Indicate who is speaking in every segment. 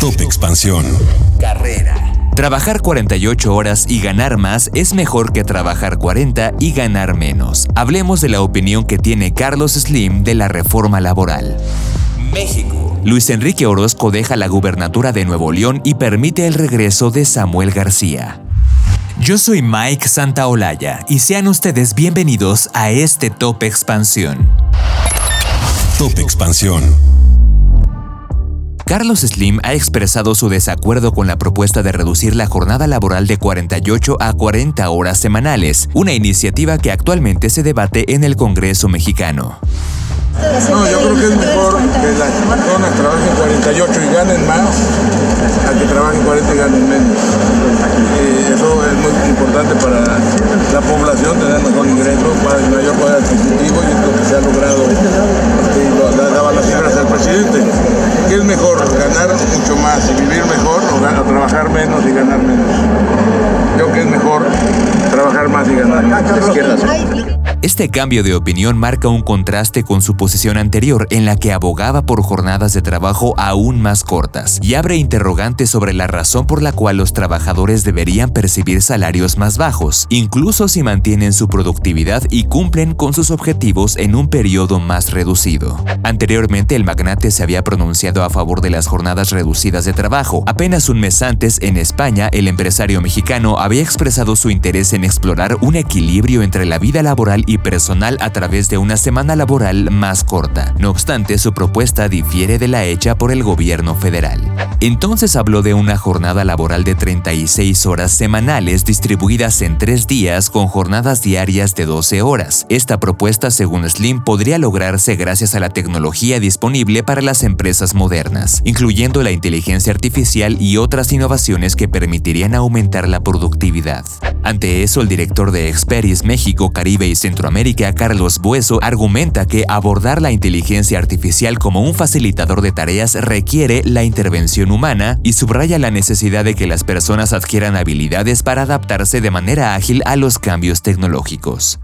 Speaker 1: Top Expansión.
Speaker 2: Carrera. Trabajar 48 horas y ganar más es mejor que trabajar 40 y ganar menos. Hablemos de la opinión que tiene Carlos Slim de la reforma laboral.
Speaker 1: México.
Speaker 2: Luis Enrique Orozco deja la gubernatura de Nuevo León y permite el regreso de Samuel García. Yo soy Mike Santaolalla y sean ustedes bienvenidos a este Top Expansión.
Speaker 1: Top Expansión.
Speaker 2: Carlos Slim ha expresado su desacuerdo con la propuesta de reducir la jornada laboral de 48 a 40 horas semanales, una iniciativa que actualmente se debate en el Congreso mexicano.
Speaker 3: No, yo creo que es mejor que las personas trabajen 48 y ganen más a que trabajen 40 y ganen menos. Eh, eso es muy importante para la población, tener mejor ingreso, mayor poder adquisitivo y es lo que se ha logrado. Este, y lo daban las cifras del presidente. ¿Qué es mejor? ¿Ganar mucho más y vivir o trabajar menos y ganar menos? Yo creo que es mejor trabajar más y ganar más.
Speaker 2: Este cambio de opinión marca un contraste con su posición anterior en la que abogaba por jornadas de trabajo aún más cortas y abre interrogantes sobre la razón por la cual los trabajadores deberían percibir salarios más bajos, incluso si mantienen su productividad y cumplen con sus objetivos en un periodo más reducido. Anteriormente el magnate se había pronunciado a favor de las jornadas reducidas de trabajo. Apenas un mes antes, en España, el empresario mexicano había expresado su interés en explorar un equilibrio entre la vida laboral y personal a través de una semana laboral más corta. No obstante, su propuesta difiere de la hecha por el gobierno federal. Entonces habló de una jornada laboral de 36 horas semanales distribuidas en tres días con jornadas diarias de 12 horas. Esta propuesta, según Slim, podría lograrse gracias a la tecnología disponible para las empresas modernas, incluyendo la inteligencia artificial y otras innovaciones que permitirían aumentar la productividad. Ante eso, el director de Experis México, Caribe y Centroamérica, Carlos Bueso, argumenta que abordar la inteligencia artificial como un facilitador de tareas requiere la intervención humana y subraya la necesidad de que las personas adquieran habilidades para adaptarse de manera ágil a los cambios tecnológicos.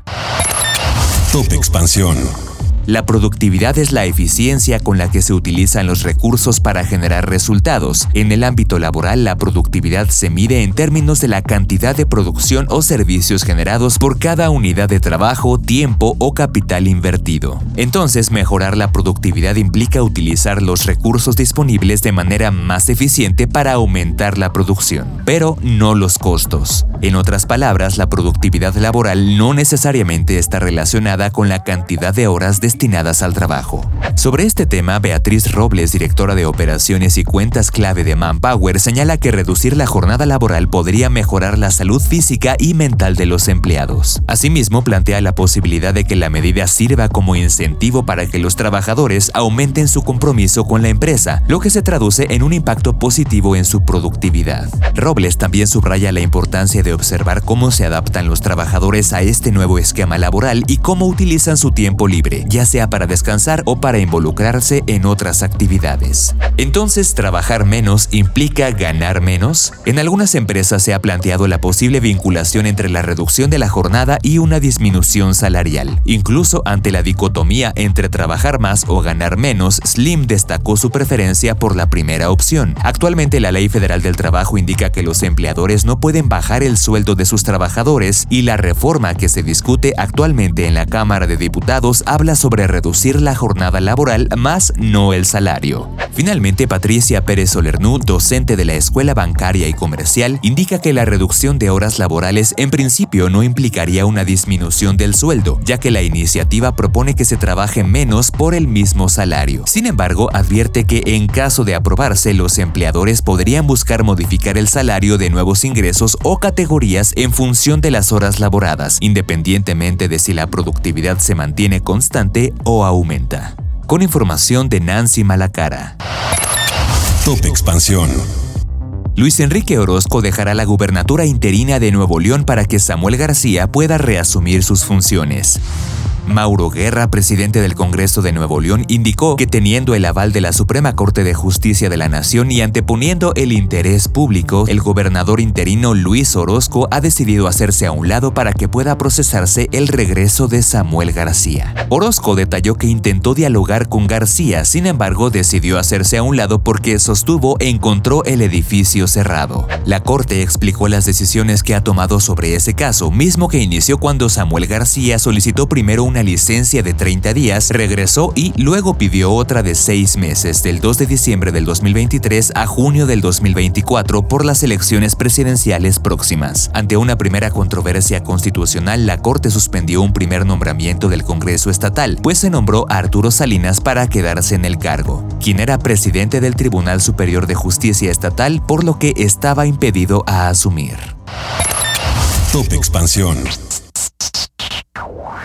Speaker 1: Top Expansión.
Speaker 2: La productividad es la eficiencia con la que se utilizan los recursos para generar resultados. En el ámbito laboral, la productividad se mide en términos de la cantidad de producción o servicios generados por cada unidad de trabajo, tiempo o capital invertido. Entonces, mejorar la productividad implica utilizar los recursos disponibles de manera más eficiente para aumentar la producción, pero no los costos. En otras palabras, la productividad laboral no necesariamente está relacionada con la cantidad de horas de destinadas al trabajo. Sobre este tema, Beatriz Robles, directora de operaciones y cuentas clave de Manpower, señala que reducir la jornada laboral podría mejorar la salud física y mental de los empleados. Asimismo, plantea la posibilidad de que la medida sirva como incentivo para que los trabajadores aumenten su compromiso con la empresa, lo que se traduce en un impacto positivo en su productividad. Robles también subraya la importancia de observar cómo se adaptan los trabajadores a este nuevo esquema laboral y cómo utilizan su tiempo libre, ya sea para descansar o para involucrarse en otras actividades. Entonces, ¿trabajar menos implica ganar menos? En algunas empresas se ha planteado la posible vinculación entre la reducción de la jornada y una disminución salarial. Incluso ante la dicotomía entre trabajar más o ganar menos, Slim destacó su preferencia por la primera opción. Actualmente la Ley Federal del Trabajo indica que los empleadores no pueden bajar el sueldo de sus trabajadores y la reforma que se discute actualmente en la Cámara de Diputados habla sobre reducir la jornada laboral más no el salario. Finalmente, Patricia Pérez Solernú, docente de la Escuela Bancaria y Comercial, indica que la reducción de horas laborales en principio no implicaría una disminución del sueldo, ya que la iniciativa propone que se trabaje menos por el mismo salario. Sin embargo, advierte que en caso de aprobarse, los empleadores podrían buscar modificar el salario de nuevos ingresos o categorías en función de las horas laboradas, independientemente de si la productividad se mantiene constante o aumenta. Con información de Nancy Malacara.
Speaker 1: Top Expansión.
Speaker 2: Luis Enrique Orozco dejará la gubernatura interina de Nuevo León para que Samuel García pueda reasumir sus funciones. Mauro Guerra, presidente del Congreso de Nuevo León, indicó que teniendo el aval de la Suprema Corte de Justicia de la Nación y anteponiendo el interés público, el gobernador interino Luis Orozco ha decidido hacerse a un lado para que pueda procesarse el regreso de Samuel García. Orozco detalló que intentó dialogar con García, sin embargo decidió hacerse a un lado porque sostuvo e encontró el edificio cerrado. La Corte explicó las decisiones que ha tomado sobre ese caso, mismo que inició cuando Samuel García solicitó primero un una licencia de 30 días, regresó y luego pidió otra de 6 meses, del 2 de diciembre del 2023 a junio del 2024 por las elecciones presidenciales próximas. Ante una primera controversia constitucional, la Corte suspendió un primer nombramiento del Congreso Estatal, pues se nombró a Arturo Salinas para quedarse en el cargo, quien era presidente del Tribunal Superior de Justicia Estatal, por lo que estaba impedido a asumir.
Speaker 1: Top Expansión.